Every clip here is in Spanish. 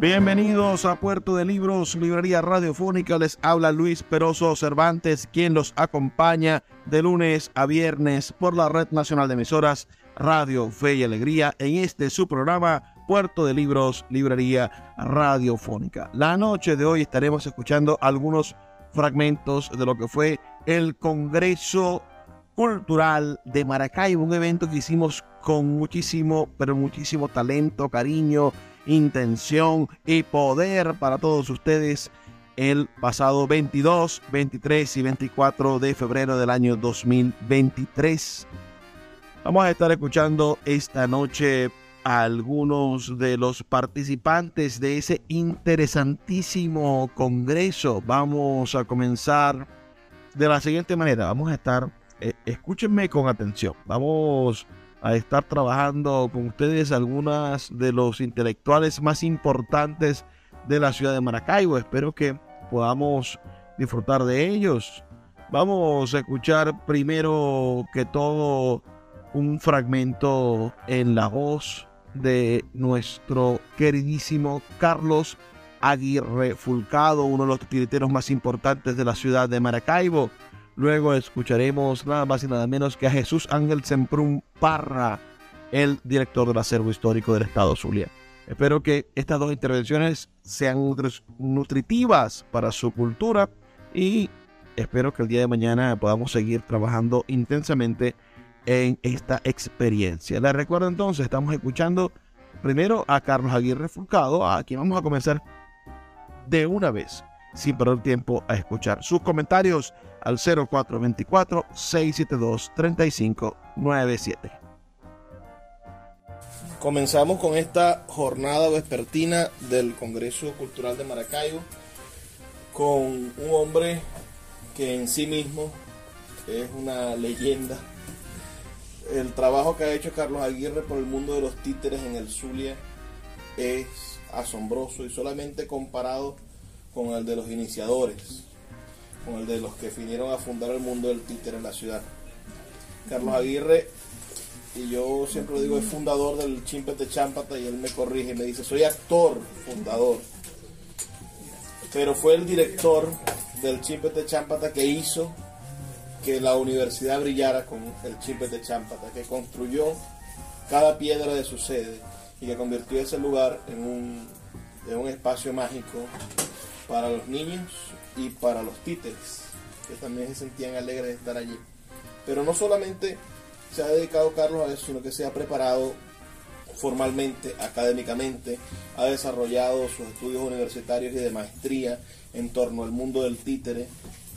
Bienvenidos a Puerto de Libros, Librería Radiofónica. Les habla Luis Peroso Cervantes, quien los acompaña de lunes a viernes por la Red Nacional de Emisoras Radio Fe y Alegría en este su programa Puerto de Libros, Librería Radiofónica. La noche de hoy estaremos escuchando algunos fragmentos de lo que fue el Congreso Cultural de Maracaibo, un evento que hicimos con muchísimo, pero muchísimo talento, cariño, intención y poder para todos ustedes el pasado 22, 23 y 24 de febrero del año 2023. Vamos a estar escuchando esta noche a algunos de los participantes de ese interesantísimo congreso. Vamos a comenzar de la siguiente manera. Vamos a estar, eh, escúchenme con atención. Vamos a estar trabajando con ustedes algunas de los intelectuales más importantes de la ciudad de Maracaibo. Espero que podamos disfrutar de ellos. Vamos a escuchar primero que todo un fragmento en la voz de nuestro queridísimo Carlos Aguirre Fulcado, uno de los titiriteros más importantes de la ciudad de Maracaibo. Luego escucharemos nada más y nada menos que a Jesús Ángel Semprún Parra, el director del acervo histórico del Estado Zulia. Espero que estas dos intervenciones sean nutritivas para su cultura y espero que el día de mañana podamos seguir trabajando intensamente en esta experiencia. Les recuerdo entonces, estamos escuchando primero a Carlos Aguirre Fulcado, a quien vamos a comenzar de una vez, sin perder tiempo a escuchar sus comentarios al 0424-672-3597. Comenzamos con esta jornada vespertina del Congreso Cultural de Maracaibo con un hombre que en sí mismo es una leyenda. El trabajo que ha hecho Carlos Aguirre por el mundo de los títeres en el Zulia es asombroso y solamente comparado con el de los iniciadores con el de los que vinieron a fundar el mundo del títer en la ciudad. Carlos Aguirre, y yo siempre lo digo, es fundador del Chimpete Chámpata y él me corrige, me dice, soy actor, fundador. Pero fue el director del Chimpete Chámpata que hizo que la universidad brillara con el Chimpete Chámpata, que construyó cada piedra de su sede y que convirtió ese lugar en un, en un espacio mágico para los niños y para los títeres, que también se sentían alegres de estar allí. Pero no solamente se ha dedicado Carlos a eso, sino que se ha preparado formalmente, académicamente, ha desarrollado sus estudios universitarios y de maestría en torno al mundo del títere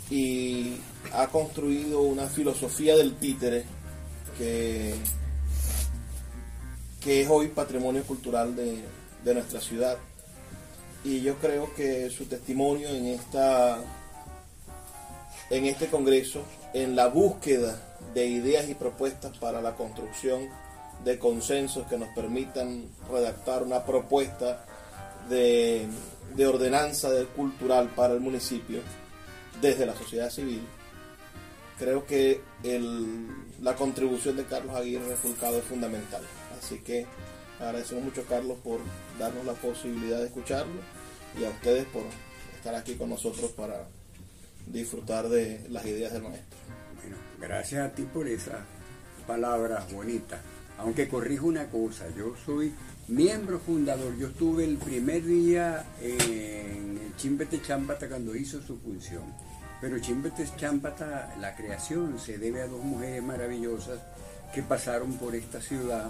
y ha construido una filosofía del títere que, que es hoy patrimonio cultural de, de nuestra ciudad y yo creo que su testimonio en esta en este congreso en la búsqueda de ideas y propuestas para la construcción de consensos que nos permitan redactar una propuesta de, de ordenanza cultural para el municipio desde la sociedad civil creo que la contribución de Carlos Aguirre Fulcado es fundamental. Así que agradecemos mucho Carlos por darnos la posibilidad de escucharlo y a ustedes por estar aquí con nosotros para disfrutar de las ideas del maestro. Bueno, gracias a ti por esas palabras bonitas. Aunque corrijo una cosa, yo soy miembro fundador. Yo estuve el primer día en el Chimbete Champata cuando hizo su función. Pero Chimbete Champata, la creación se debe a dos mujeres maravillosas que pasaron por esta ciudad.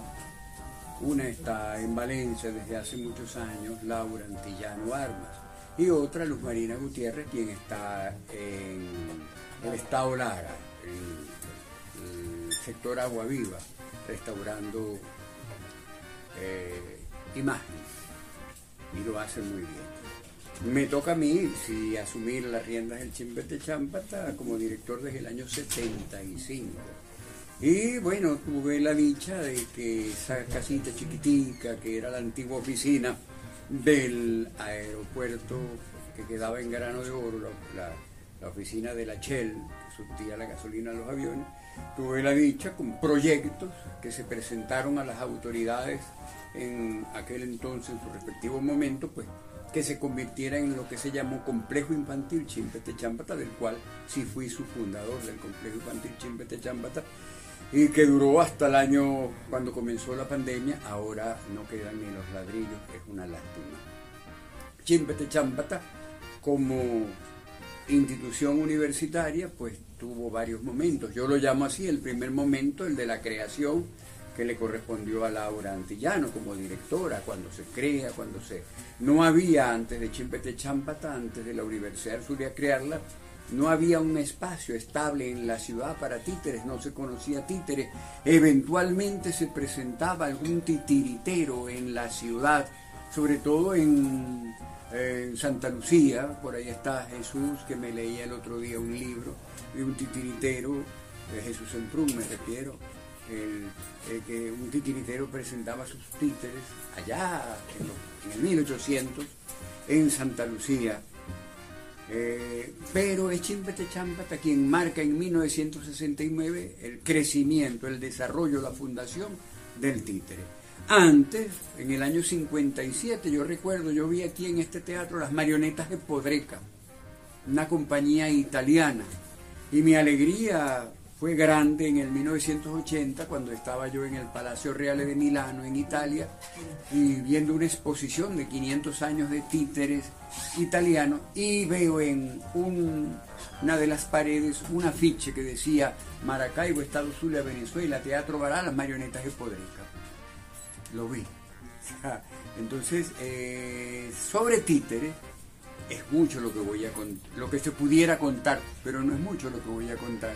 Una está en Valencia desde hace muchos años, Laura Antillano Armas y otra Luz Marina Gutiérrez, quien está en el estado Lara, en el sector Agua Viva, restaurando eh, imágenes y lo hace muy bien. Me toca a mí, si asumir las riendas del Chimbete Champata como director desde el año 75. Y bueno, tuve la dicha de que esa casita chiquitica, que era la antigua oficina, del aeropuerto que quedaba en Grano de Oro, la, oficina de la Shell, que surtía la gasolina a los aviones, tuve la dicha con proyectos que se presentaron a las autoridades en aquel entonces, en su respectivo momento, pues que se convirtiera en lo que se llamó Complejo Infantil Chimpete Champata, del cual sí fui su fundador del Complejo Infantil Chimpete Champata, y que duró hasta el año cuando comenzó la pandemia, ahora no quedan ni los ladrillos, es una lástima. Chimpete Champata, como institución universitaria, pues tuvo varios momentos. Yo lo llamo así, el primer momento, el de la creación, que le correspondió a Laura Antillano como directora, cuando se crea, cuando se... No había antes de Chimpete Champata, antes de la Universidad Zulia crearla, no había un espacio estable en la ciudad para títeres, no se conocía títeres. Eventualmente se presentaba algún titiritero en la ciudad, sobre todo en, Santa Lucía, por ahí está Jesús, que me leía el otro día un libro de un titiritero, de Jesús Emprún me refiero, que un titiritero presentaba sus títeres allá en, en el 1800 en Santa Lucía eh, pero es Chimpete Champata quien marca en 1969 el crecimiento, el desarrollo, la fundación del títere. Antes, en el año 57, yo recuerdo, yo vi aquí en este teatro las marionetas de Podreca, una compañía italiana, y mi alegría fue grande en el 1980 cuando estaba yo en el Palacio Reale de Milano, en Italia, y viendo una exposición de 500 años de títeres italianos y veo en una de las paredes un afiche que decía Maracaibo, Estado Zulia, Venezuela, Teatro Bará, las marionetas de Podreca. Lo vi. Entonces, eh, sobre títeres, es mucho lo que voy a lo que se pudiera contar, pero no es mucho lo que voy a contar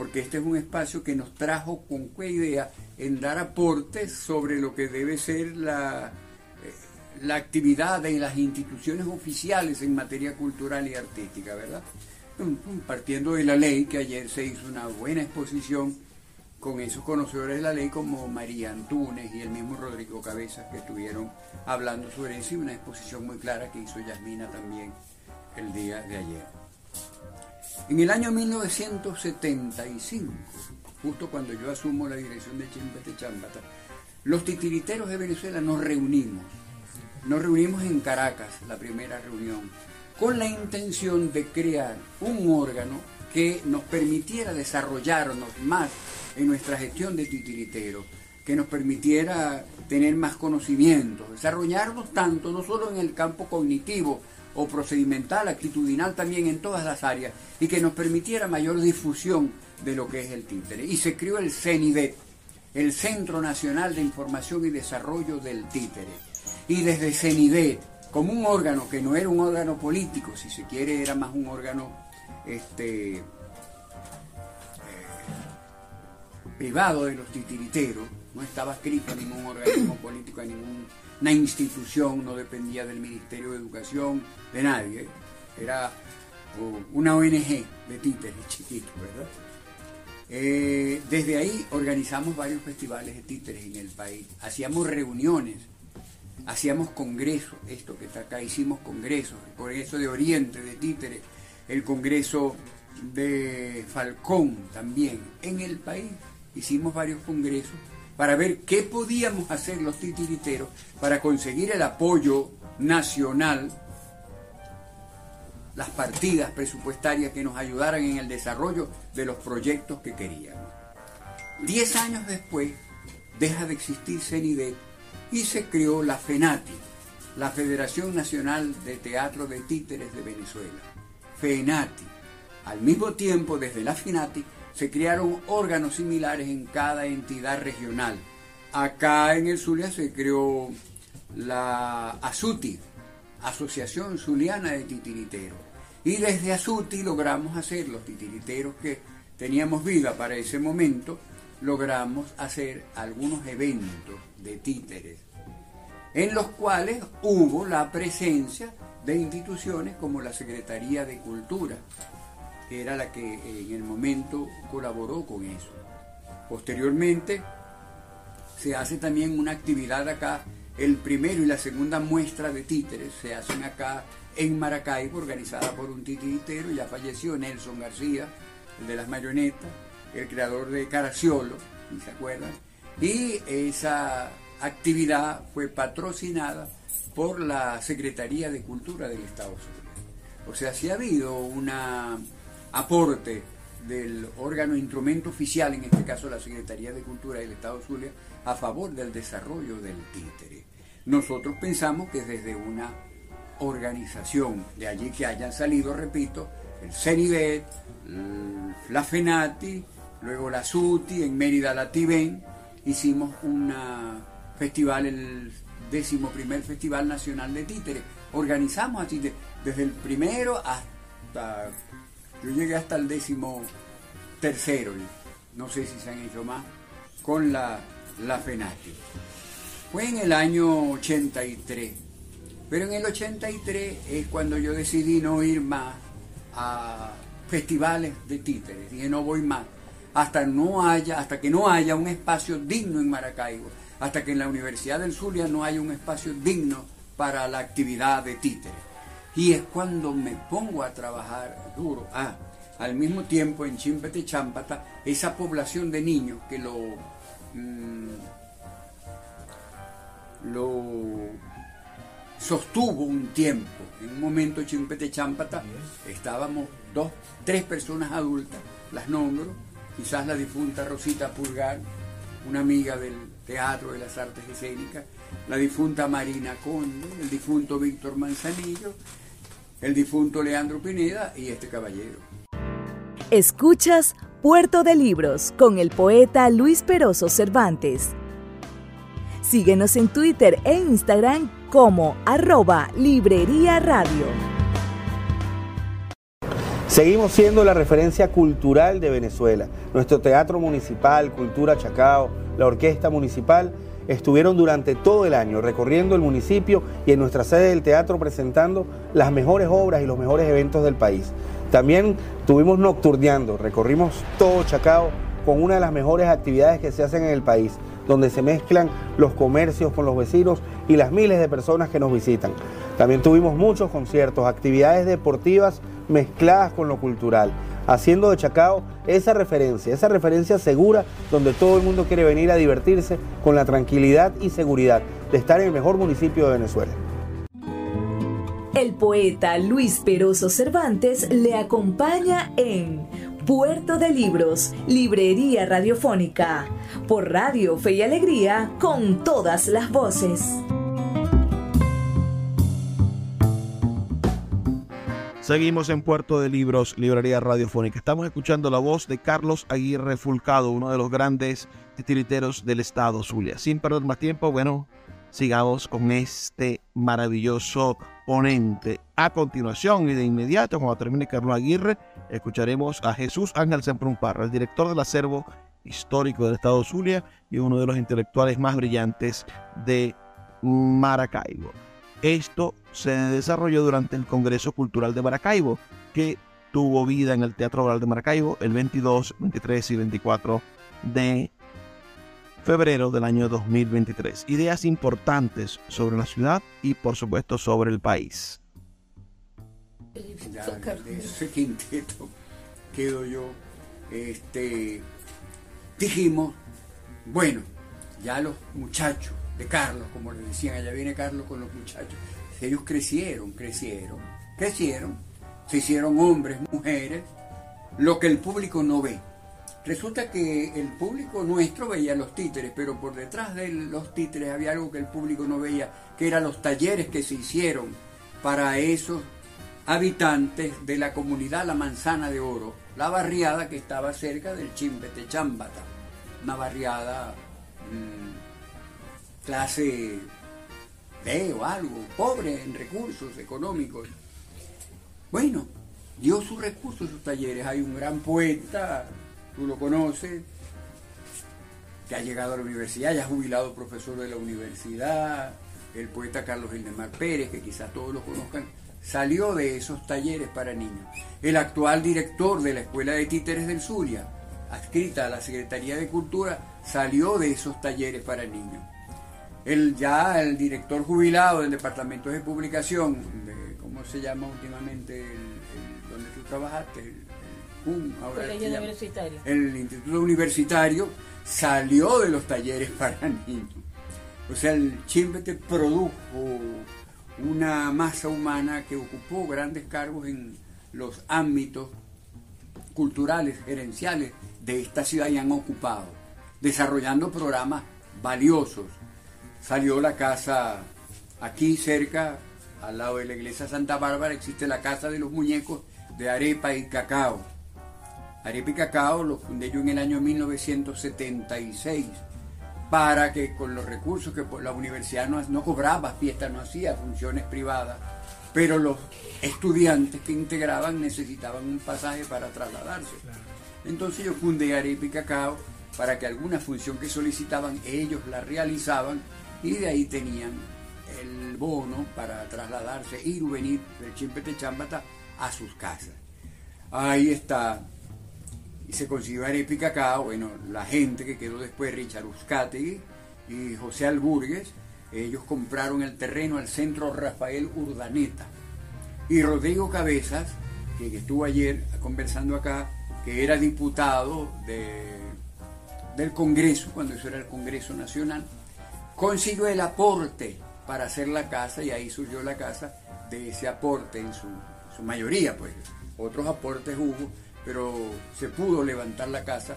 porque este es un espacio que nos trajo con qué idea en dar aportes sobre lo que debe ser la, eh, la actividad de las instituciones oficiales en materia cultural y artística, ¿verdad? Partiendo de la ley, que ayer se hizo una buena exposición con esos conocedores de la ley como María Antunes y el mismo Rodrigo Cabezas que estuvieron hablando sobre eso y una exposición muy clara que hizo Yasmina también el día de ayer. En el año 1975, justo cuando yo asumo la dirección de Chimpete Chambata, los titiriteros de Venezuela nos reunimos. Nos reunimos en Caracas, la primera reunión, con la intención de crear un órgano que nos permitiera desarrollarnos más en nuestra gestión de titiriteros, que nos permitiera tener más conocimientos, desarrollarnos tanto no solo en el campo cognitivo, o procedimental, actitudinal también en todas las áreas y que nos permitiera mayor difusión de lo que es el títere. Y se creó el CENIDET, el Centro Nacional de Información y Desarrollo del Títere. Y desde CENIDET, como un órgano que no era un órgano político, si se quiere, era más un órgano este, eh, privado de los titiriteros, no estaba escrito a ningún organismo político, a ningún una institución, no dependía del Ministerio de Educación, de nadie, era una ONG de títeres chiquitos, ¿verdad? Eh, desde ahí organizamos varios festivales de títeres en el país, hacíamos reuniones, hacíamos congresos, esto que está acá, hicimos congresos, el Congreso de Oriente de títeres, el Congreso de Falcón también en el país. Hicimos varios congresos para ver qué podíamos hacer los titiriteros para conseguir el apoyo nacional, las partidas presupuestarias que nos ayudaran en el desarrollo de los proyectos que queríamos. Diez años después deja de existir CENIDET y se creó la FENATI, la Federación Nacional de Teatro de Títeres de Venezuela. FENATI. Al mismo tiempo, desde la FENATI, se crearon órganos similares en cada entidad regional. Acá en el Zulia se creó la ASUTI, Asociación Zuliana de Titiriteros. Y desde ASUTI logramos hacer los titiriteros que teníamos vida para ese momento, logramos hacer algunos eventos de títeres, en los cuales hubo la presencia de instituciones como la Secretaría de Cultura, era la que en el momento colaboró con eso. Posteriormente se hace también una actividad acá, el primero y la segunda muestra de títeres se hacen acá en Maracaibo, organizada por un titiritero, ya falleció Nelson García, el de las marionetas, el creador de Caraciolo, si se acuerdan, y esa actividad fue patrocinada por la Secretaría de Cultura del Estado Zulia. O sea, sí ha habido un aporte del órgano instrumento oficial, en este caso la Secretaría de Cultura del Estado Zulia, a favor del desarrollo del títere. Nosotros pensamos que desde una organización, de allí que hayan salido, repito, el CENIBET, la FENATI, luego la SUTI, en Mérida la TIBEN, hicimos un festival, el décimo primer Festival Nacional de Títeres. Organizamos así desde el primero hasta, yo llegué hasta el décimo tercero, no sé si se han hecho más, con la, la FENATI. Fue en el año 83, pero en el 83 es cuando yo decidí no ir más a festivales de títeres, dije no voy más hasta, no haya, hasta que no haya un espacio digno en Maracaibo, hasta que en la Universidad del Zulia no haya un espacio digno para la actividad de títeres. Y es cuando me pongo a trabajar duro. Ah, al mismo tiempo en Chimpete Champata, esa población de niños que lo, mm, lo sostuvo un tiempo. En un momento Chimpete Champata estábamos dos, tres personas adultas, las nombro, quizás la difunta Rosita Pulgar, una amiga del teatro de las artes escénicas, la difunta Marina Conde, el difunto Víctor Manzanillo, el difunto Leandro Pineda y este caballero. Escuchas Puerto de Libros con el poeta Luis Peroso Cervantes. Síguenos en Twitter e Instagram como arroba Librería Radio. Seguimos siendo la referencia cultural de Venezuela. Nuestro teatro municipal, Cultura Chacao, la orquesta municipal estuvieron durante todo el año recorriendo el municipio y en nuestra sede del teatro presentando las mejores obras y los mejores eventos del país. También tuvimos nocturneando, recorrimos todo Chacao con una de las mejores actividades que se hacen en el país, donde se mezclan los comercios con los vecinos y las miles de personas que nos visitan. También tuvimos muchos conciertos, actividades deportivas mezcladas con lo cultural, haciendo de Chacao esa referencia, esa referencia segura donde todo el mundo quiere venir a divertirse con la tranquilidad y seguridad de estar en el mejor municipio de Venezuela. El poeta Luis Peroso Cervantes le acompaña en Puerto de Libros, Librería Radiofónica, por Radio Fe y Alegría, con todas las voces. Seguimos en Puerto de Libros, Librería Radiofónica. Estamos escuchando la voz de Carlos Aguirre Fulcado, uno de los grandes titiriteros del estado Zulia. Sin perder más tiempo, bueno, sigamos con este maravilloso ponente. A continuación y de inmediato, cuando termine Carlos Aguirre, escucharemos a Jesús Ángel Semprumparra, el director del acervo histórico del estado Zulia y uno de los intelectuales más brillantes de Maracaibo. Esto se desarrolló durante el Congreso Cultural de Maracaibo, que tuvo vida en el Teatro Oral de Maracaibo el 22, 23 y 24 de febrero del año 2023. Ideas importantes sobre la ciudad y por supuesto sobre el país. quedo yo, este, dijimos, bueno, ya los muchachos de Carlos, como le decían, allá viene Carlos con los muchachos, ellos crecieron, crecieron, crecieron, se hicieron hombres, mujeres, lo que el público no ve. Resulta que el público nuestro veía los títeres, pero por detrás de los títeres había algo que el público no veía, que eran los talleres que se hicieron para esos habitantes de la comunidad La Manzana de Oro, la barriada que estaba cerca del Chimbete Chambata, una barriada mm, clase B o algo, pobre en recursos económicos. Bueno, dio sus recursos sus talleres. Hay un gran poeta, tú lo conoces, que ha llegado a la universidad, ya jubilado profesor de la universidad, el poeta Carlos Hildemar Pérez, que quizás todos lo conozcan, salió de esos talleres para niños. El actual director de la Escuela de Títeres del Zulia, adscrita a la Secretaría de Cultura, salió de esos talleres para niños. El, ya el director jubilado del Departamento de Publicación, ¿cómo se llama últimamente el, donde tú trabajaste? El, universitario. el Instituto Universitario salió de los talleres para niños. O sea, el Chimbete produjo una masa humana que ocupó grandes cargos en los ámbitos culturales, gerenciales de esta ciudad y han ocupado, desarrollando programas valiosos. Salió la casa aquí cerca, al lado de la iglesia Santa Bárbara, existe la casa de los muñecos de arepa y cacao. Arepa y cacao lo fundé yo en el año 1976 para que con los recursos que la universidad no, cobraba fiestas, no hacía funciones privadas, pero los estudiantes que integraban necesitaban un pasaje para trasladarse. Entonces yo fundé Arepa y Cacao para que alguna función que solicitaban ellos la realizaban y de ahí tenían el bono para trasladarse, ir o venir del Chimpete Chambata a sus casas. Ahí está y se consiguió arepa acá, bueno, la gente que quedó después, Richard Uzcategui y José Alburgues, ellos compraron el terreno al centro Rafael Urdaneta. Y Rodrigo Cabezas, que, estuvo ayer conversando acá, que era diputado del Congreso, cuando eso era el Congreso Nacional, consiguió el aporte para hacer la casa y ahí surgió la casa de ese aporte en su, mayoría, pues. Otros aportes hubo, pero se pudo levantar la casa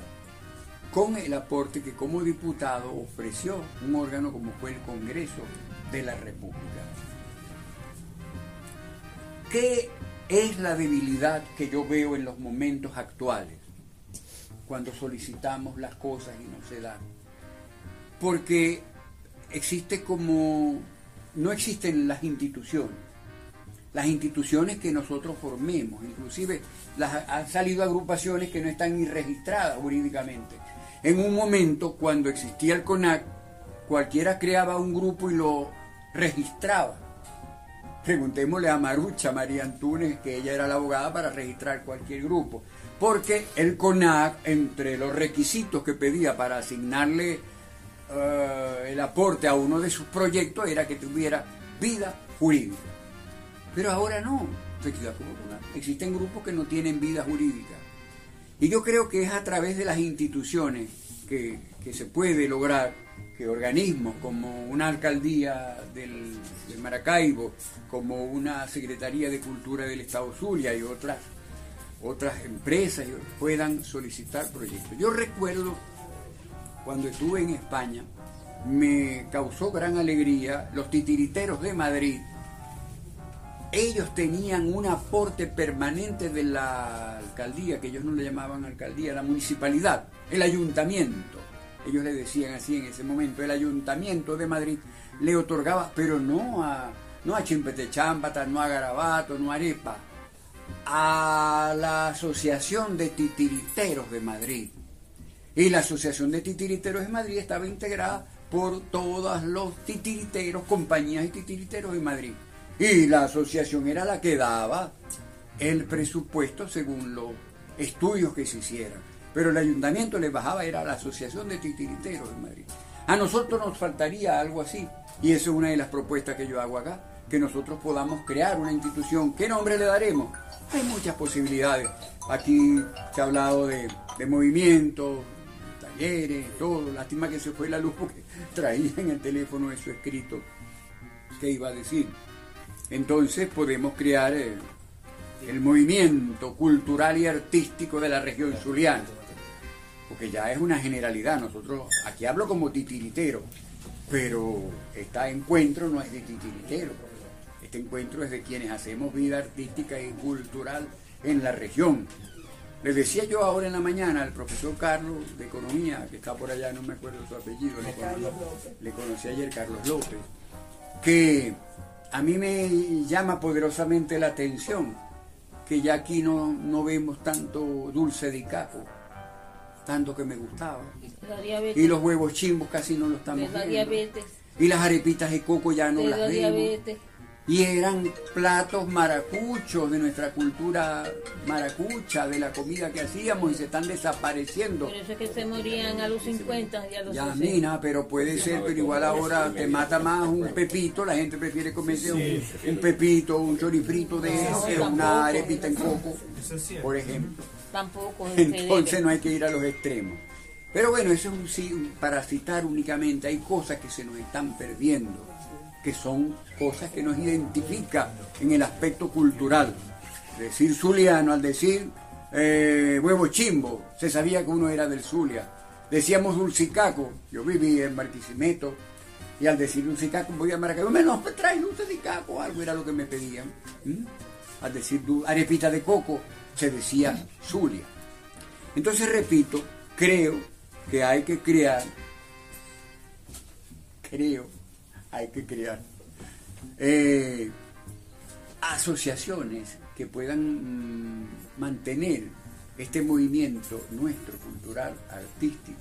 con el aporte que como diputado ofreció un órgano como fue el Congreso de la República. ¿Qué es la debilidad que yo veo en los momentos actuales cuando solicitamos las cosas y no se dan? Porque existe como, no existen las instituciones las instituciones que nosotros formemos, inclusive las, han salido agrupaciones que no están ni registradas jurídicamente. En un momento, cuando existía el CONAC, cualquiera creaba un grupo y lo registraba. Preguntémosle a Marucha, María Antunes, que ella era la abogada para registrar cualquier grupo. Porque el CONAC, entre los requisitos que pedía para asignarle eh, el aporte a uno de sus proyectos, era que tuviera vida jurídica. Pero ahora no. Existen grupos que no tienen vida jurídica. Y yo creo que es a través de las instituciones que, se puede lograr que organismos como una alcaldía del, de Maracaibo, como una Secretaría de Cultura del Estado Zulia y otras, otras empresas puedan solicitar proyectos. Yo recuerdo cuando estuve en España, me causó gran alegría los titiriteros de Madrid ellos tenían un aporte permanente de la alcaldía, que ellos no le llamaban alcaldía, la municipalidad, el ayuntamiento. Ellos le decían así en ese momento, el ayuntamiento de Madrid le otorgaba, pero no a, no a no a Garabato, no a Arepa, a la Asociación de Titiriteros de Madrid. Y la Asociación de Titiriteros de Madrid estaba integrada por todos los titiriteros, compañías de titiriteros de Madrid. Y la asociación era la que daba el presupuesto según los estudios que se hicieran. Pero el ayuntamiento le bajaba, era la Asociación de Titiriteros de Madrid. A nosotros nos faltaría algo así. Y esa es una de las propuestas que yo hago acá. que nosotros podamos crear una institución. ¿Qué nombre le daremos? Hay muchas posibilidades. Aquí se ha hablado de, de movimientos, talleres, todo. Lástima que se fue la luz porque traía en el teléfono eso escrito que iba a decir. Entonces podemos crear eh, el movimiento cultural y artístico de la región zuliana. Porque ya es una generalidad. Nosotros, aquí hablo como titiritero, pero este encuentro no es de titiritero. Este encuentro es de quienes hacemos vida artística y cultural en la región. Le decía yo ahora en la mañana al profesor Carlos de Economía, que está por allá, no me acuerdo su apellido, le conocí, le conocí ayer Carlos López, que a mí me llama poderosamente la atención que ya aquí no, no vemos tanto dulce de capo, tanto que me gustaba. Y los huevos chimbos casi no los estamos viendo. Y las arepitas de coco ya no las vemos y eran platos maracuchos de nuestra cultura maracucha, de la comida que hacíamos y se están desapareciendo. Por eso es que se morían a los 50 y a los Ya, mina, pero puede ser, pero igual ahora te mata más un pepito, la gente prefiere comerse un, pepito, un chorifrito de eso que una arepita en coco, por ejemplo. Tampoco. Entonces no hay que ir a los extremos. Pero bueno, eso es un, para citar únicamente, hay cosas que se nos están perdiendo que son cosas que nos identifican en el aspecto cultural. Decir zuliano, al decir eh, huevo chimbo, se sabía que uno era del Zulia. Decíamos dulcicaco, yo viví en Marquisimeto, y al decir dulcicaco voy a Maracaibo, menos pues trae dulce de caco, algo era lo que me pedían. Al decir arepita de coco, se decía Zulia. Entonces repito, creo que hay que crear, creo hay que crear eh, asociaciones que puedan mm, mantener este movimiento nuestro, cultural, artístico,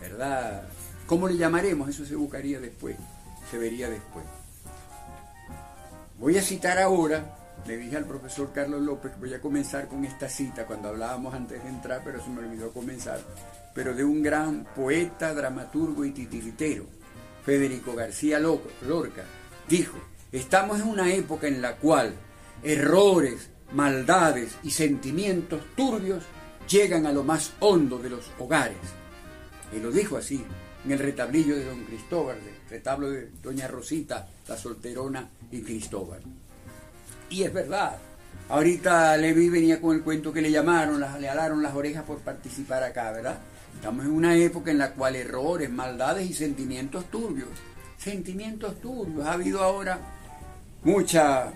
¿verdad? ¿Cómo le llamaremos? Eso se buscaría después, se vería después. Voy a citar ahora, le dije al profesor Carlos López voy a comenzar con esta cita cuando hablábamos antes de entrar, pero se me olvidó comenzar, pero de un gran poeta, dramaturgo y titiritero, Federico García Lorca, dijo, estamos en una época en la cual errores, maldades y sentimientos turbios llegan a lo más hondo de los hogares. Y lo dijo así, en el retablillo de don Cristóbal, el retablo de doña Rosita, la solterona y Cristóbal. Y es verdad, ahorita Levi venía con el cuento que le llamaron, le alaron las orejas por participar acá, ¿verdad? Estamos en una época en la cual errores, maldades y sentimientos turbios, sentimientos turbios, ha habido ahora mucha,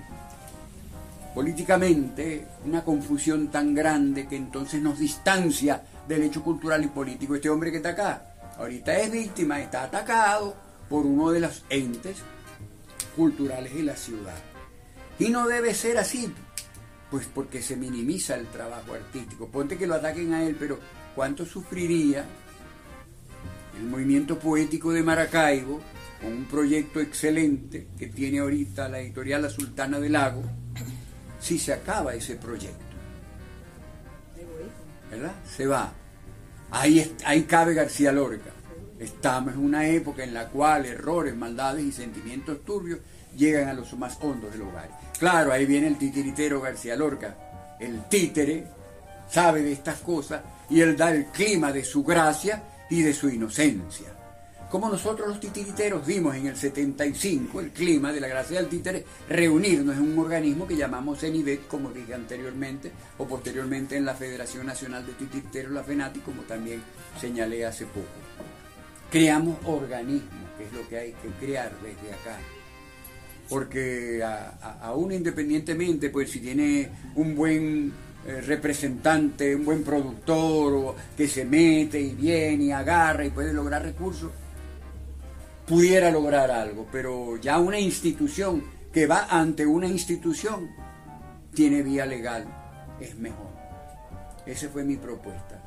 políticamente, una confusión tan grande que entonces nos distancia del hecho cultural y político. Este hombre que está acá, ahorita es víctima, está atacado por uno de los entes culturales de la ciudad. Y no debe ser así, pues porque se minimiza el trabajo artístico. Ponte que lo ataquen a él, pero cuánto sufriría el movimiento poético de Maracaibo con un proyecto excelente que tiene ahorita la editorial La Sultana del Lago si se acaba ese proyecto. ¿Verdad? Se va. Ahí, ahí cabe García Lorca. Estamos en una época en la cual errores, maldades y sentimientos turbios llegan a los más hondos del hogar. Claro, ahí viene el titiritero García Lorca. El títere sabe de estas cosas y Él da el clima de su gracia y de su inocencia. Como nosotros los titiriteros dimos en el 75 el clima de la gracia del títere, reunirnos en un organismo que llamamos CENIVET, como dije anteriormente, o posteriormente en la Federación Nacional de Titiriteros, la FENATI, como también señalé hace poco. Creamos organismos, que es lo que hay que crear desde acá. Porque aún independientemente, pues si tiene un buen eh, representante, un buen productor que se mete y viene y agarra y puede lograr recursos, pudiera lograr algo, pero ya una institución que va ante una institución tiene vía legal, es mejor. Esa fue mi propuesta.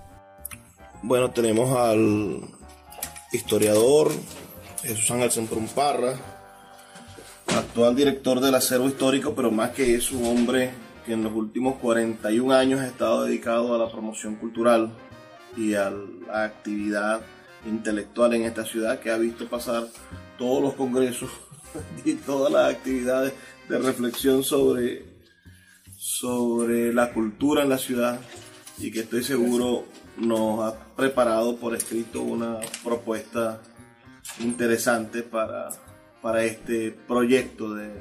Bueno, tenemos al historiador Jesús Ángel Semprún Parra, actual director del acervo histórico, pero más que eso, un hombre que en los últimos 41 años ha estado dedicado a la promoción cultural y a la actividad intelectual en esta ciudad, que ha visto pasar todos los congresos y todas las actividades de reflexión sobre, sobre la cultura en la ciudad y que estoy seguro nos ha preparado por escrito una propuesta interesante para, para este proyecto de,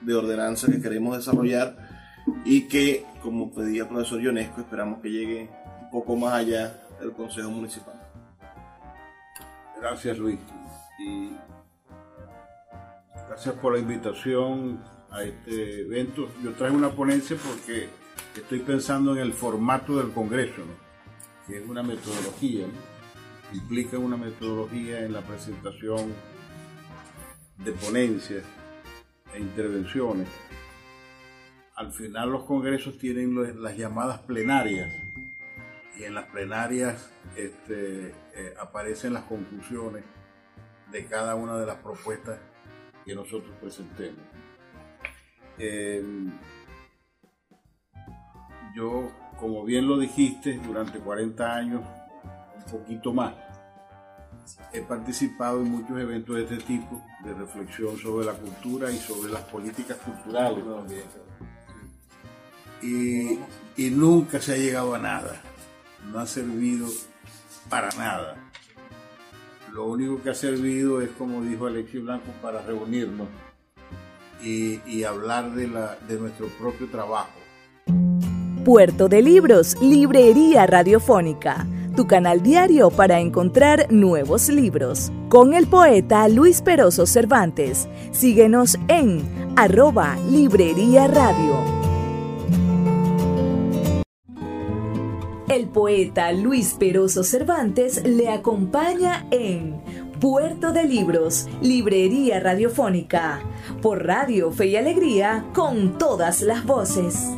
de ordenanza que queremos desarrollar y que, como pedía el profesor Ionesco, esperamos que llegue un poco más allá del Consejo Municipal. Gracias Luis. Y gracias por la invitación a este evento. Yo traje una ponencia porque estoy pensando en el formato del Congreso, que es una metodología, implica una metodología en la presentación de ponencias e intervenciones. Al final los congresos tienen las llamadas plenarias y en las plenarias este, eh, aparecen las conclusiones de cada una de las propuestas que nosotros presentemos. Eh, yo, como bien lo dijiste, durante 40 años, un poquito más, he participado en muchos eventos de este tipo, de reflexión sobre la cultura y sobre las políticas culturales. Y, nunca se ha llegado a nada, no ha servido para nada. Lo único que ha servido es, como dijo Alexis Blanco, para reunirnos y, hablar de, de nuestro propio trabajo. Puerto de Libros, Librería Radiofónica, tu canal diario para encontrar nuevos libros. Con el poeta Luis Peroso Cervantes. Síguenos en arroba Librería Radio. El poeta Luis Peroso Cervantes le acompaña en Puerto de Libros, Librería Radiofónica, por Radio Fe y Alegría, con todas las voces.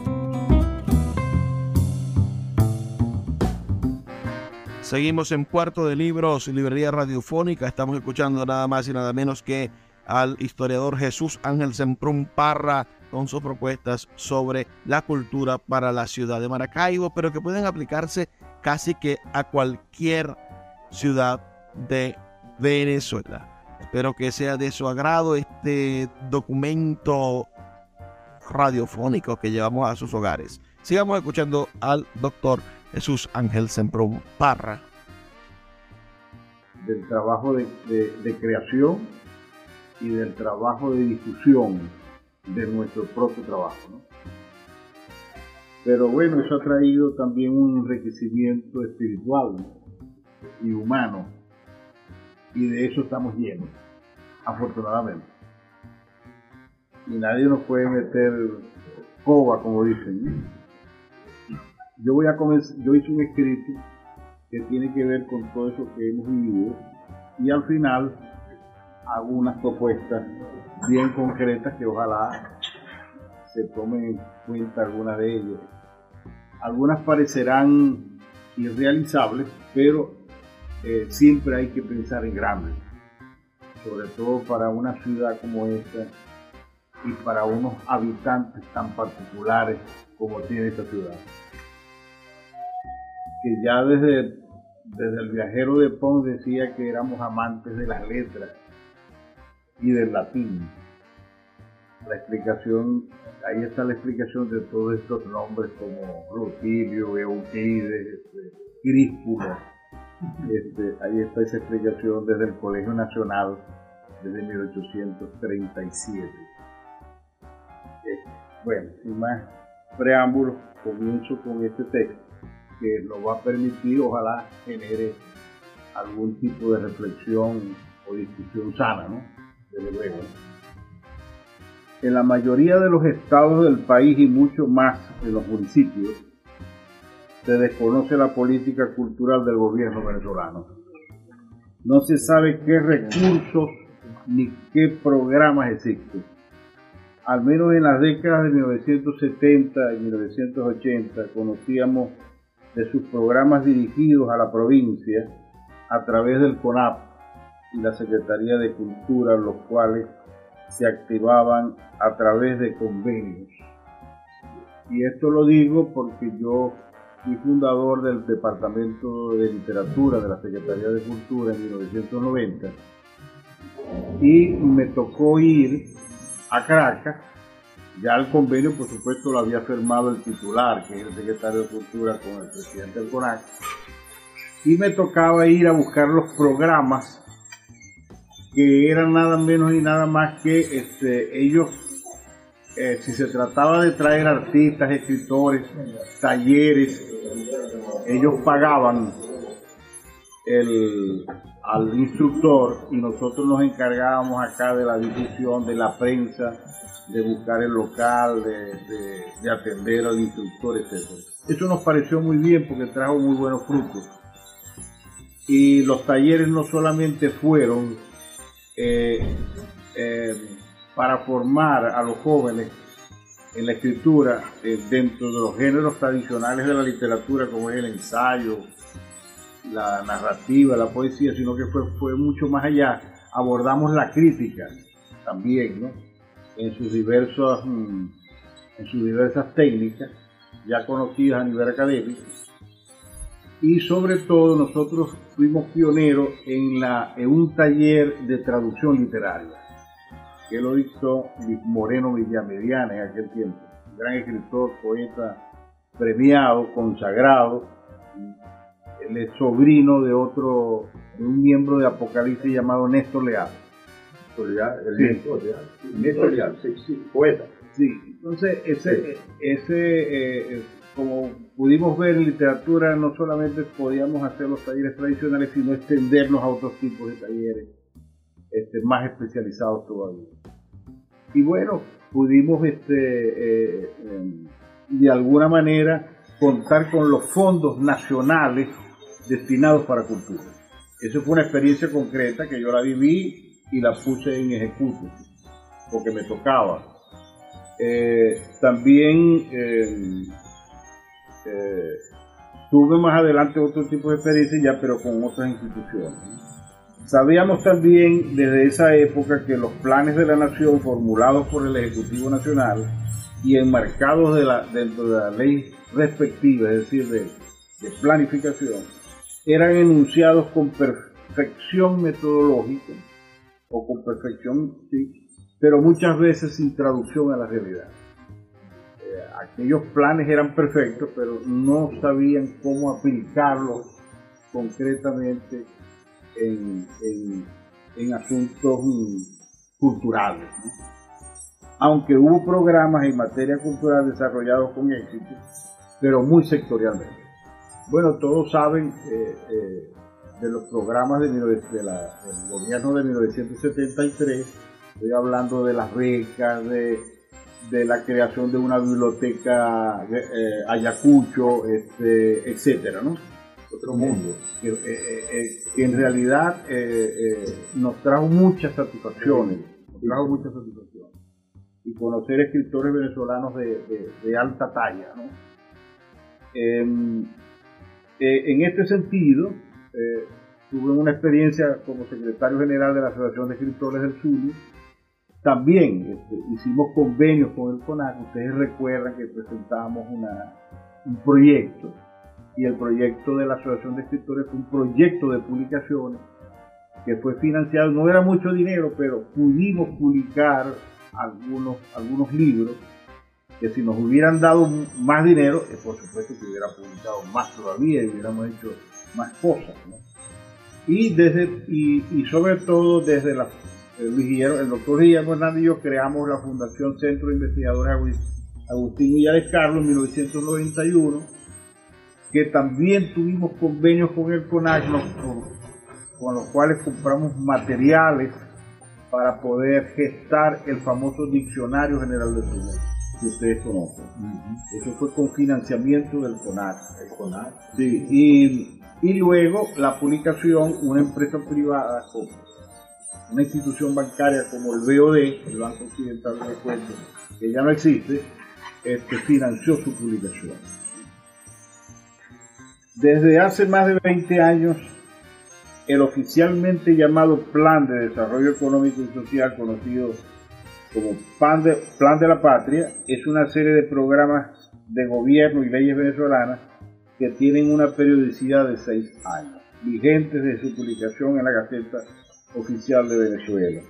Seguimos en Puerto de Libros, Librería Radiofónica. Estamos escuchando nada más y nada menos que al historiador Jesús Ángel Semprún Parra con sus propuestas sobre la cultura para la ciudad de Maracaibo, pero que pueden aplicarse casi que a cualquier ciudad de Venezuela. Espero que sea de su agrado este documento radiofónico que llevamos a sus hogares. Sigamos escuchando al doctor Jesús Ángel Semprún Parra. Del trabajo de, de creación y del trabajo de difusión de nuestro propio trabajo. ¿no? Pero bueno, eso ha traído también un enriquecimiento espiritual y humano, y de eso estamos llenos, afortunadamente. Y nadie nos puede meter coba, como dicen. Yo voy a comenzar, yo hice un escrito que tiene que ver con todo eso que hemos vivido, y al final hago unas propuestas bien concretas que ojalá se tomen en cuenta algunas de ellas. Algunas parecerán irrealizables, pero eh, siempre hay que pensar en grande, sobre todo para una ciudad como esta y para unos habitantes tan particulares como tiene esta ciudad. Que ya desde, desde el viajero de Pons decía que éramos amantes de las letras y del latín. La explicación, ahí está la explicación de todos estos nombres como Rutilio, Euclides, este. Este, ahí está esa explicación desde el Colegio Nacional desde 1837. Eh, bueno, sin más preámbulos, comienzo con este texto que nos va a permitir, ojalá genere algún tipo de reflexión o discusión sana, ¿no? En la mayoría de los estados del país y mucho más en los municipios, se desconoce la política cultural del gobierno venezolano. No se sabe qué recursos ni qué programas existen. Al menos en las décadas de 1970 y 1980 conocíamos de sus programas dirigidos a la provincia a través del CONAP y la Secretaría de Cultura, los cuales se activaban a través de convenios. Y esto lo digo porque yo fui fundador del Departamento de Literatura de la Secretaría de Cultura en 1990 y me tocó ir a Caracas. Ya el convenio, por supuesto, lo había firmado el titular, que es el secretario de Cultura, con el presidente del CONAC. Y me tocaba ir a buscar los programas que eran nada menos y nada más que este, ellos, eh, si se trataba de traer artistas, escritores, talleres, ellos pagaban el, al instructor y nosotros nos encargábamos acá de la difusión, de la prensa, de buscar el local, de, atender al instructor, etc. Eso nos pareció muy bien porque trajo muy buenos frutos. Y los talleres no solamente fueron eh, eh, para formar a los jóvenes en la escritura eh, dentro de los géneros tradicionales de la literatura como es el ensayo, la narrativa, la poesía, sino que fue, fue mucho más allá. Abordamos la crítica también, ¿no? En sus diversas, mm, en sus diversas técnicas, ya conocidas a nivel académico. Y sobre todo nosotros fuimos pioneros en, la, en un taller de traducción literaria, que lo dictó Moreno Villamediana en aquel tiempo, un gran escritor, poeta premiado, consagrado, él es sobrino de otro, de un miembro de Apocalipsis llamado Néstor Leal. el Néstor Leal. Néstor Leal, sí, sí, poeta. Sí, entonces ese, ese eh, como pudimos ver en literatura, no solamente podíamos hacer los talleres tradicionales, sino extendernos a otros tipos de talleres este, más especializados todavía. Y bueno, pudimos este, eh, em, de alguna manera contar con los fondos nacionales destinados para cultura. Eso fue una experiencia concreta que yo la viví y la puse en ejecución, porque me tocaba. Eh, también eh, tuve más adelante otro tipo de experiencia ya, pero con otras instituciones. Sabíamos también desde esa época que los planes de la nación formulados por el Ejecutivo Nacional y enmarcados dentro de la ley respectiva, es decir, de, de planificación, eran enunciados con perfección metodológica o con perfección, sí, pero muchas veces sin traducción a la realidad. Eh, aquellos planes eran perfectos, pero no sabían cómo aplicarlos concretamente en, en, asuntos mm, culturales. Aunque hubo programas en materia cultural desarrollados con éxito, pero muy sectorialmente. Bueno, todos saben eh, eh, de los programas de, del gobierno de 1973, estoy hablando de las becas, de, la creación de una biblioteca eh, Ayacucho, este, etcétera, ¿no? Otro mundo. Que, en realidad nos trajo muchas satisfacciones, nos trajo muchas satisfacciones. Y conocer escritores venezolanos de, alta talla, ¿no? Em, eh, en este sentido, eh, tuve una experiencia como secretario general de la Asociación de Escritores del Zulia. También este, hicimos convenios con el CONAC. Ustedes recuerdan que presentamos un proyecto y el proyecto de la Asociación de Escritores fue un proyecto de publicaciones que fue financiado, no era mucho dinero, pero pudimos publicar algunos, algunos libros que si nos hubieran dado más dinero, eh, por supuesto que hubiera publicado más todavía y hubiéramos hecho más cosas. Y, desde, y, sobre todo desde la, el, el doctor Guillermo Hernández y yo creamos la Fundación Centro de Investigadores Agustín Villares Carlos en 1991, que también tuvimos convenios con el CONAC, con, los cuales compramos materiales para poder gestar el famoso Diccionario General de Fútbol que ustedes conocen. Eso fue con financiamiento del CONAC. El CONAC. Sí, y, y, luego la publicación, una empresa privada, una institución bancaria como el BOD, el Banco Occidental de Recuerdo, que ya no existe, este, financió su publicación. Desde hace más de 20 años, el oficialmente llamado Plan de Desarrollo Económico y Social, conocido como Plan de, Plan de la Patria es una serie de programas de gobierno y leyes venezolanas que tienen una periodicidad de seis años, vigentes de su publicación en la Gaceta Oficial de Venezuela.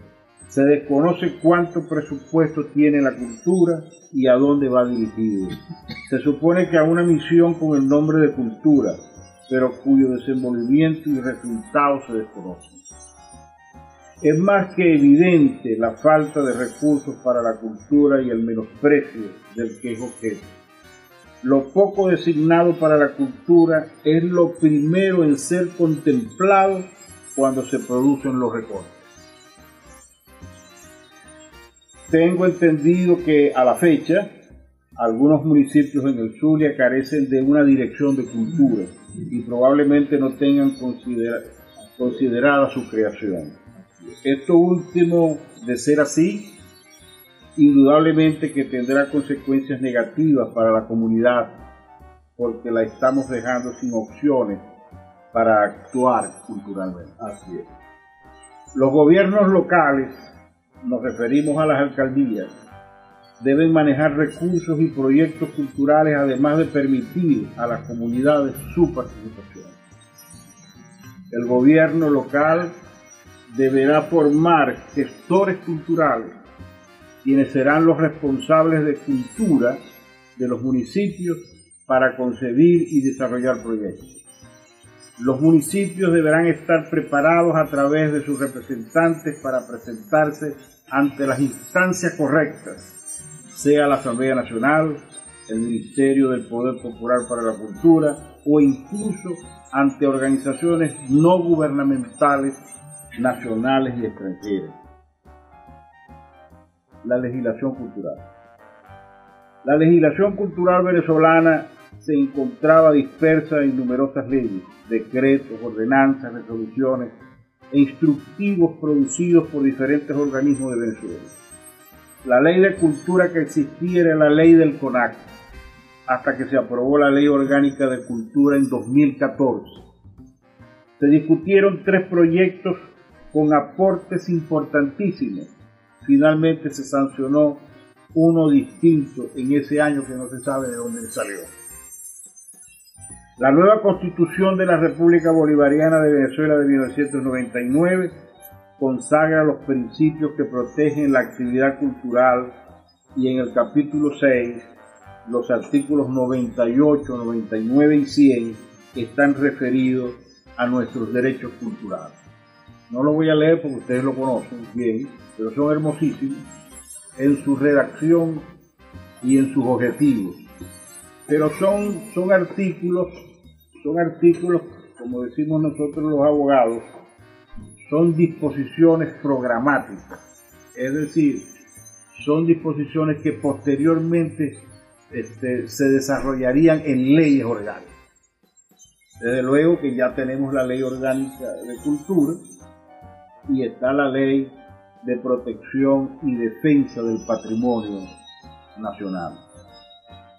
Se desconoce cuánto presupuesto tiene la cultura y a dónde va dirigido. Se supone que a una misión con el nombre de cultura, pero cuyo desenvolvimiento y resultados se desconocen. Es más que evidente la falta de recursos para la cultura y el menosprecio del que es objeto. Lo poco designado para la cultura es lo primero en ser contemplado cuando se producen los recortes. Tengo entendido que a la fecha algunos municipios en el Zulia carecen de una dirección de cultura y probablemente no tengan considera- considerada su creación. Esto último, de ser así, indudablemente que tendrá consecuencias negativas para la comunidad, porque la estamos dejando sin opciones para actuar culturalmente. Así es. Los gobiernos locales, nos referimos a las alcaldías, deben manejar recursos y proyectos culturales además de permitir a las comunidades su participación. El gobierno local deberá formar gestores culturales, quienes serán los responsables de cultura de los municipios para concebir y desarrollar proyectos. Los municipios deberán estar preparados a través de sus representantes para presentarse ante las instancias correctas, sea la Asamblea Nacional, el Ministerio del Poder Popular para la Cultura o incluso ante organizaciones no gubernamentales nacionales y extranjeras. La legislación cultural. La legislación cultural venezolana se encontraba dispersa en numerosas leyes, decretos, ordenanzas, resoluciones e instructivos producidos por diferentes organismos de Venezuela. La ley de cultura que existía era la ley del CONAC, hasta que se aprobó la ley orgánica de cultura en 2014. Se discutieron tres proyectos con aportes importantísimos. Finalmente se sancionó uno distinto en ese año que no se sabe de dónde salió. La nueva constitución de la República Bolivariana de Venezuela de 1999 consagra los principios que protegen la actividad cultural y en el capítulo 6 los artículos 98, 99 y 100 están referidos a nuestros derechos culturales. No lo voy a leer porque ustedes lo conocen bien, pero son hermosísimos en su redacción y en sus objetivos. Pero son, son artículos, son artículos, como decimos nosotros los abogados, son disposiciones programáticas. Es decir, son disposiciones que posteriormente este, se desarrollarían en leyes orgánicas. Desde luego que ya tenemos la ley orgánica de cultura y está la ley de protección y defensa del patrimonio nacional,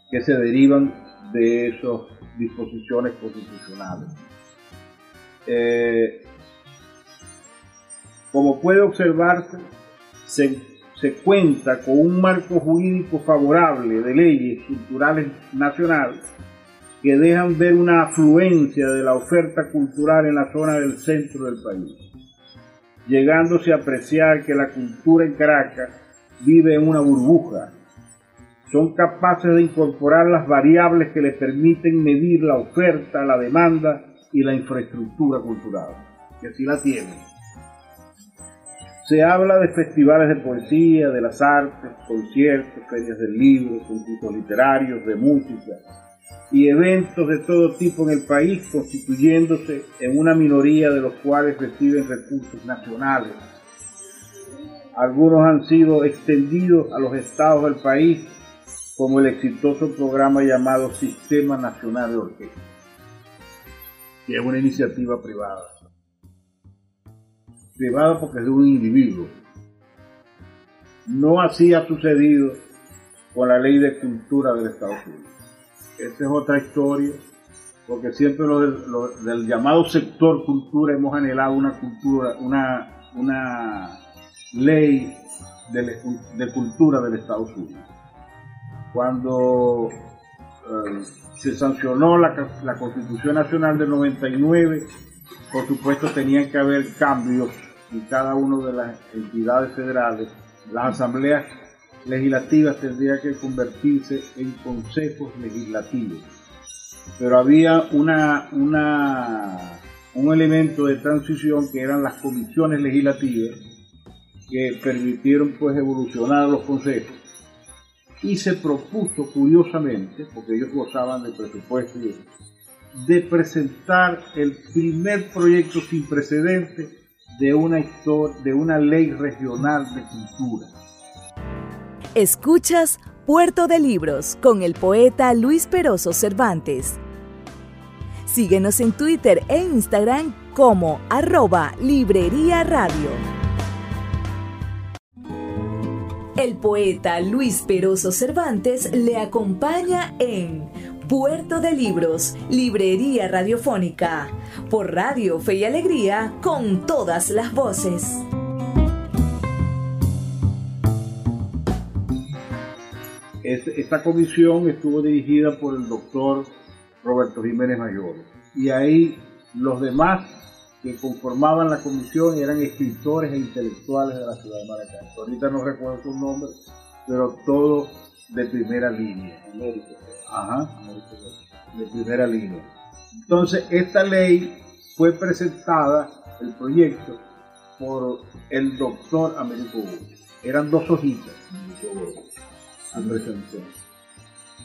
que se derivan de esas disposiciones constitucionales. Eh, como puede observarse, se, se cuenta con un marco jurídico favorable de leyes culturales nacionales que dejan ver una afluencia de la oferta cultural en la zona del centro del país llegándose a apreciar que la cultura en Caracas vive en una burbuja. Son capaces de incorporar las variables que les permiten medir la oferta, la demanda y la infraestructura cultural, que sí la tienen. Se habla de festivales de poesía, de las artes, conciertos, ferias del libro, concursos literarios, de música, y eventos de todo tipo en el país, constituyéndose en una minoría de los cuales reciben recursos nacionales. Algunos han sido extendidos a los estados del país, como el exitoso programa llamado Sistema Nacional de Orquesta, que es una iniciativa privada. Privada porque es de un individuo. No así ha sucedido con la ley de cultura del Estados Unidos. Esta es otra historia, porque siempre del, lo del, llamado sector cultura hemos anhelado una cultura, una, una ley de, de cultura del Estados Unidos. Cuando eh, se sancionó la, Constitución Nacional del 99, por supuesto tenían que haber cambios y cada una de las entidades federales, las asambleas legislativas tendrían que convertirse en consejos legislativos. Pero había un elemento de transición que eran las comisiones legislativas que permitieron pues evolucionar los consejos y se propuso curiosamente, porque ellos gozaban de presupuesto y de presentar el primer proyecto sin precedentes de una, de una ley regional de cultura. Escuchas Puerto de Libros con el poeta Luis Peroso Cervantes. Síguenos en Twitter e Instagram como arroba Librería Radio. El poeta Luis Peroso Cervantes le acompaña en Puerto de Libros, Librería Radiofónica, por Radio Fe y Alegría, con todas las voces. Esta comisión estuvo dirigida por el doctor Roberto Jiménez Mayor y ahí los demás que conformaban la comisión eran escritores e intelectuales de la ciudad de Maracay. Ahorita no recuerdo sus nombres, pero todos de primera línea. Ajá, de primera línea. Entonces, esta ley fue presentada, el proyecto, por el doctor Américo Eran dos hojitas,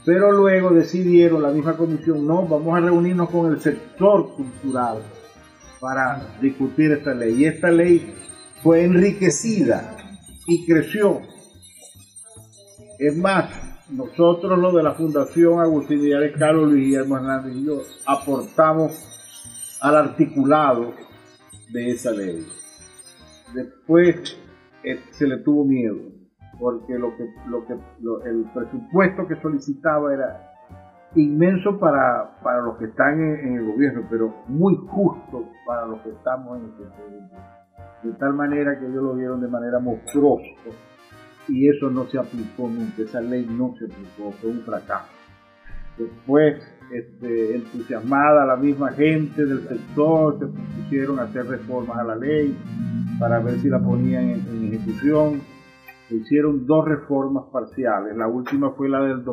Pero luego decidieron, la misma comisión, no, vamos a reunirnos con el sector cultural para discutir esta ley. Y esta ley fue enriquecida y creció. Es más, nosotros lo de la Fundación Agustín de Carlos Luis Guillermo Hernández y yo aportamos al articulado de esa ley. Después eh, se le tuvo miedo, porque lo que, lo que el presupuesto que solicitaba era inmenso para, para los que están en, el gobierno, pero muy justo para los que estamos en el sector. De tal manera que ellos lo vieron de manera monstruosa y eso no se aplicó nunca, esa ley no se aplicó, fue un fracaso. Después, este, entusiasmada la misma gente del sector, se pusieron a hacer reformas a la ley para ver si la ponían en, ejecución. Se hicieron dos reformas parciales, la última fue la del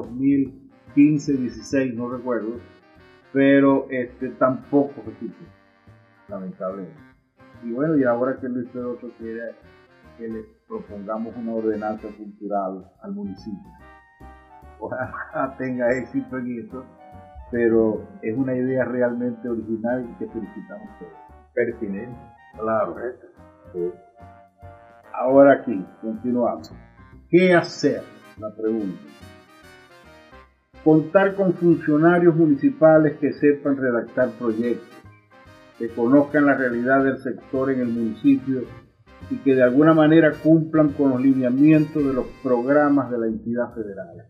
2015, 16, no recuerdo, pero este, tampoco se lamentablemente. Y bueno, y ahora que Luis Pedroso quiere que le propongamos una ordenanza cultural al municipio. Ojalá tenga éxito en eso, pero es una idea realmente original y que felicitamos todos. Pertinente. Claro. Ahora aquí, continuamos. ¿Qué hacer? La pregunta. Contar con funcionarios municipales que sepan redactar proyectos, que conozcan la realidad del sector en el municipio y que de alguna manera cumplan con los lineamientos de los programas de la entidad federal.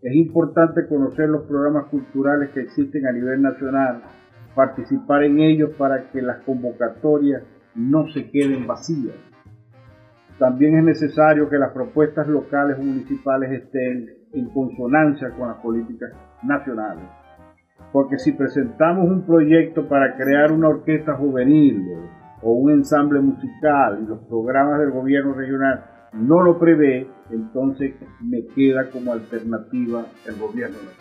Es importante conocer los programas culturales que existen a nivel nacional, participar en ellos para que las convocatorias no se queden vacías. También es necesario que las propuestas locales o municipales estén en consonancia con las políticas nacionales. Porque si presentamos un proyecto para crear una orquesta juvenil, o un ensamble musical y los programas del gobierno regional no lo prevé, entonces me queda como alternativa el gobierno nacional.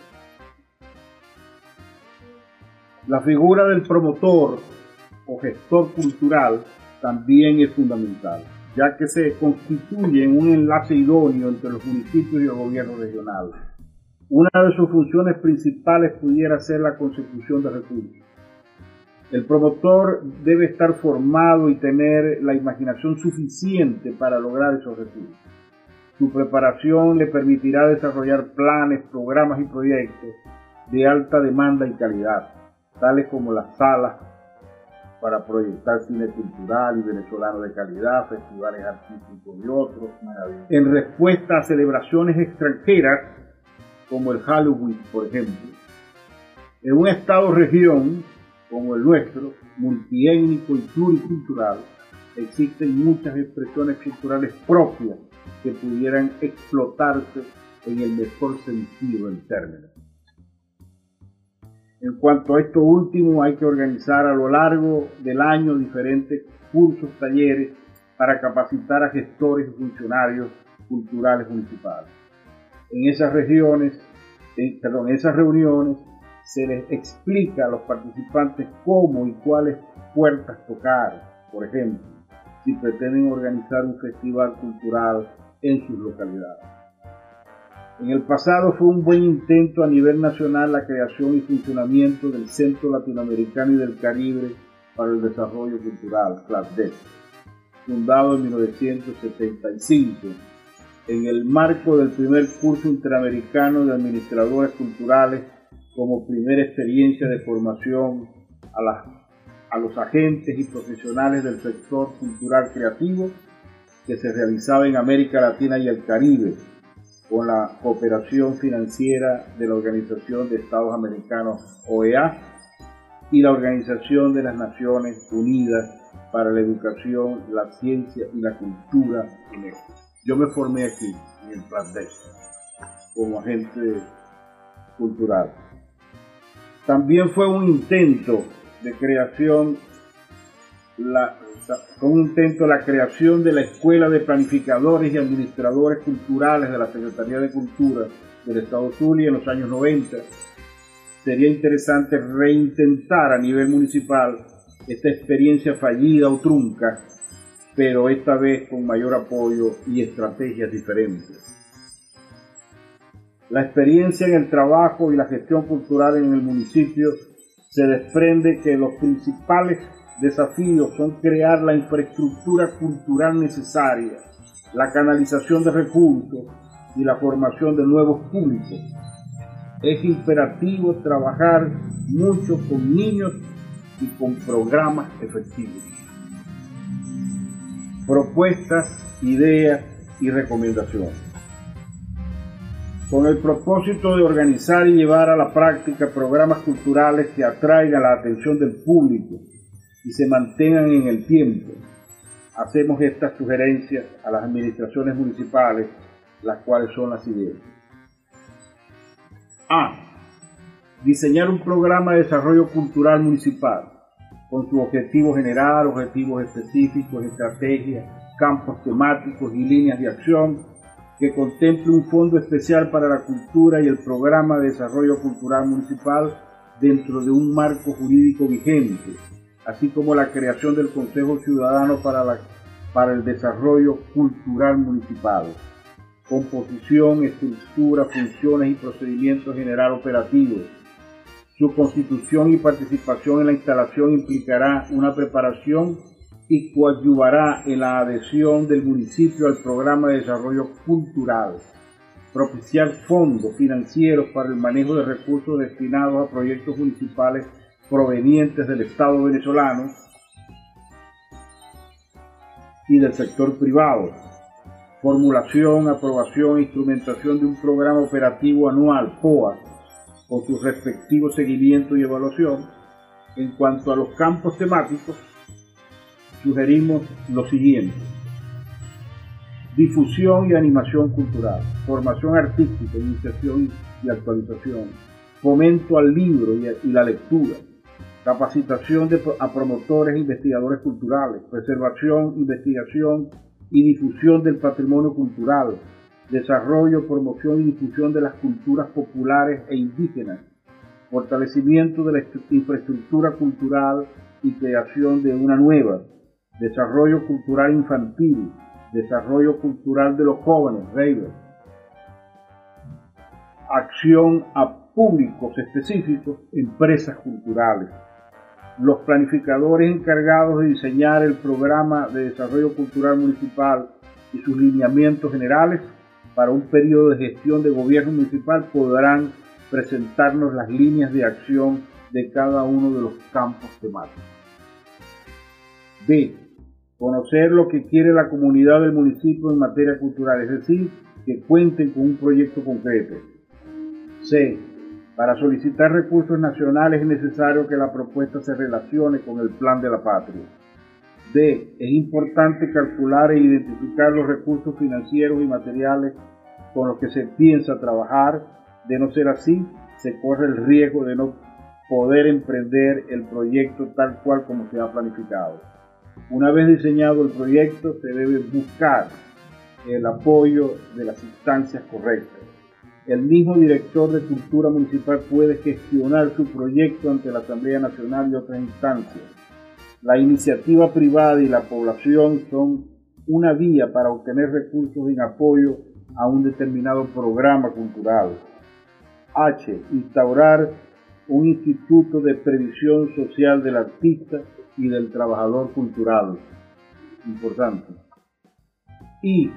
La figura del promotor o gestor cultural también es fundamental, ya que se constituye en un enlace idóneo entre los municipios y el gobierno regional. Una de sus funciones principales pudiera ser la consecución de recursos el promotor debe estar formado y tener la imaginación suficiente para lograr esos recursos. Su preparación le permitirá desarrollar planes, programas y proyectos de alta demanda y calidad, tales como las salas para proyectar cine cultural y venezolano de calidad, festivales artísticos y otros, en respuesta a celebraciones extranjeras como el Halloween, por ejemplo. En un estado-región, como el nuestro, multiétnico y pluricultural, existen muchas expresiones culturales propias que pudieran explotarse en el mejor sentido del término. En cuanto a esto último, hay que organizar a lo largo del año diferentes cursos, talleres para capacitar a gestores y funcionarios culturales municipales. En esas regiones, perdón, en esas reuniones se les explica a los participantes cómo y cuáles puertas tocar, por ejemplo, si pretenden organizar un festival cultural en sus localidades. En el pasado fue un buen intento a nivel nacional la creación y funcionamiento del Centro Latinoamericano y del Caribe para el Desarrollo Cultural, CLASDEC, fundado en 1975 en el marco del primer curso interamericano de administradores culturales como primera experiencia de formación a, a los agentes y profesionales del sector cultural creativo que se realizaba en América Latina y el Caribe con la cooperación financiera de la Organización de Estados Americanos OEA y la Organización de las Naciones Unidas para la Educación, la Ciencia y la Cultura UNESCO. Yo me formé aquí, en el Plandés, como agente cultural. También fue un intento de creación, la, fue un intento la creación de la Escuela de Planificadores y Administradores Culturales de la Secretaría de Cultura del Estado Zulia en los años 90. Sería interesante reintentar a nivel municipal esta experiencia fallida o trunca pero esta vez con mayor apoyo y estrategias diferentes. La experiencia en el trabajo y la gestión cultural en el municipio se desprende que los principales desafíos son crear la infraestructura cultural necesaria, la canalización de recursos y la formación de nuevos públicos. Es imperativo trabajar mucho con niños y con programas efectivos propuestas, ideas y recomendaciones. Con el propósito de organizar y llevar a la práctica programas culturales que atraigan la atención del público y se mantengan en el tiempo, hacemos estas sugerencias a las administraciones municipales, las cuales son las siguientes. A. Diseñar un programa de desarrollo cultural municipal con su objetivo general, objetivos específicos, estrategias, campos temáticos y líneas de acción, que contemple un fondo especial para la cultura y el programa de desarrollo cultural municipal dentro de un marco jurídico vigente, así como la creación del Consejo Ciudadano para, la, para el Desarrollo Cultural Municipal. Composición, estructura, funciones y procedimientos general operativos, su constitución y participación en la instalación implicará una preparación y coadyuvará en la adhesión del municipio al programa de desarrollo cultural, propiciar fondos financieros para el manejo de recursos destinados a proyectos municipales provenientes del Estado venezolano y del sector privado, formulación, aprobación e instrumentación de un programa operativo anual, POA, con su respectivo seguimiento y evaluación. En cuanto a los campos temáticos, sugerimos lo siguiente. Difusión y animación cultural, formación artística, iniciación y actualización, fomento al libro y, la lectura, capacitación de, a promotores e investigadores culturales, preservación, investigación y difusión del patrimonio cultural, desarrollo, promoción y difusión de las culturas populares e indígenas, fortalecimiento de la infraestructura cultural y creación de una nueva, desarrollo cultural infantil, desarrollo cultural de los jóvenes, Raver, acción a públicos específicos, empresas culturales, los planificadores encargados de diseñar el programa de desarrollo cultural municipal y sus lineamientos generales para un periodo de gestión de gobierno municipal podrán presentarnos las líneas de acción de cada uno de los campos temáticos. B. Conocer lo que quiere la comunidad del municipio en materia cultural, es decir, que cuenten con un proyecto concreto. C. Para solicitar recursos nacionales es necesario que la propuesta se relacione con el plan de la patria. D. Es importante calcular e identificar los recursos financieros y materiales con los que se piensa trabajar. De no ser así, se corre el riesgo de no poder emprender el proyecto tal cual como se ha planificado. Una vez diseñado el proyecto, se debe buscar el apoyo de las instancias correctas. El mismo director de Cultura Municipal puede gestionar su proyecto ante la Asamblea Nacional y otras instancias. La iniciativa privada y la población son una vía para obtener recursos en apoyo a un determinado programa cultural. H. Instaurar un instituto de previsión social del artista y del trabajador cultural. Importante. Y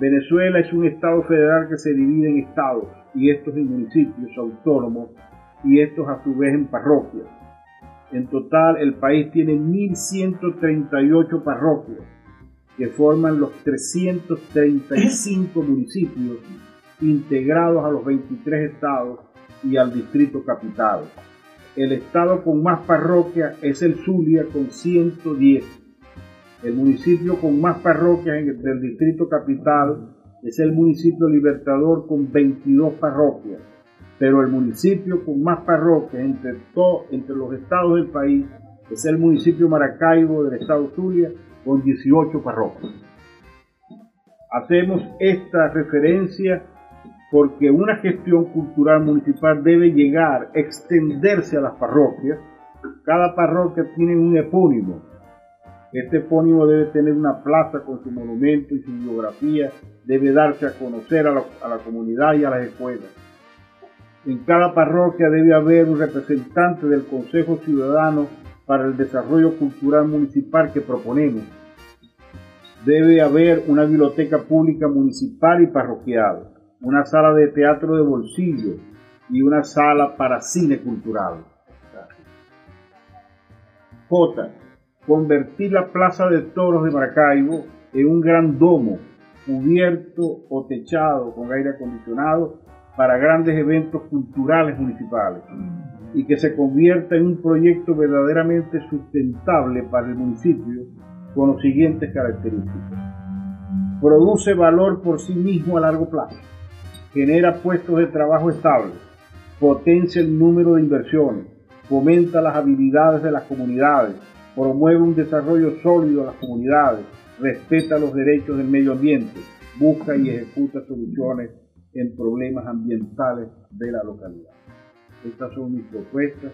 Venezuela es un estado federal que se divide en estados y estos en municipios autónomos y estos a su vez en parroquias. En total el país tiene 1.138 parroquias que forman los 335 municipios integrados a los 23 estados y al distrito capital. El estado con más parroquias es el Zulia con 110. El municipio con más parroquias del distrito capital es el municipio Libertador con 22 parroquias. Pero el municipio con más parroquias entre, entre los estados del país es el municipio Maracaibo del estado Zulia con 18 parroquias. Hacemos esta referencia porque una gestión cultural municipal debe llegar, extenderse a las parroquias. Cada parroquia tiene un epónimo. Este epónimo debe tener una plaza con su monumento y su biografía, debe darse a conocer a la, a la comunidad y a las escuelas. En cada parroquia debe haber un representante del Consejo Ciudadano para el Desarrollo Cultural Municipal que proponemos. Debe haber una biblioteca pública municipal y parroquial una sala de teatro de bolsillo y una sala para cine cultural. J. Convertir la Plaza de Toros de Maracaibo en un gran domo cubierto o techado con aire acondicionado para grandes eventos culturales municipales y que se convierta en un proyecto verdaderamente sustentable para el municipio con las siguientes características. Produce valor por sí mismo a largo plazo genera puestos de trabajo estables, potencia el número de inversiones, fomenta las habilidades de las comunidades, promueve un desarrollo sólido de las comunidades, respeta los derechos del medio ambiente, busca y ejecuta soluciones en problemas ambientales de la localidad. Estas son mis propuestas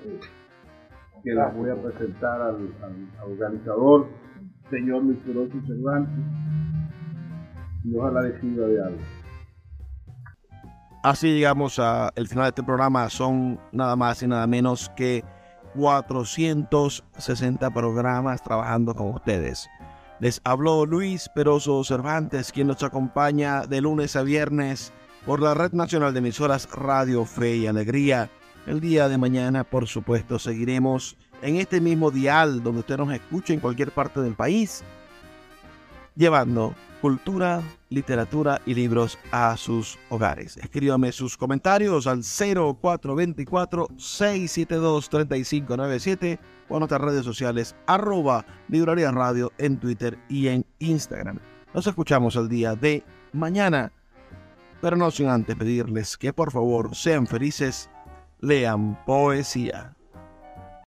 que las voy a presentar al, organizador, señor Luis Cervantes, y ojalá decida de algo. Así llegamos al final de este programa. Son nada más y nada menos que 460 programas trabajando con ustedes. Les habló Luis Peroso Cervantes, quien nos acompaña de lunes a viernes por la Red Nacional de Emisoras Radio Fe y Alegría. El día de mañana, por supuesto, seguiremos en este mismo dial donde usted nos escuche en cualquier parte del país, llevando cultura, literatura y libros a sus hogares. Escríbame sus comentarios al 0424-672-3597 o en nuestras redes sociales arroba librería radio en Twitter y en Instagram. Nos escuchamos el día de mañana, pero no sin antes pedirles que por favor sean felices, lean poesía.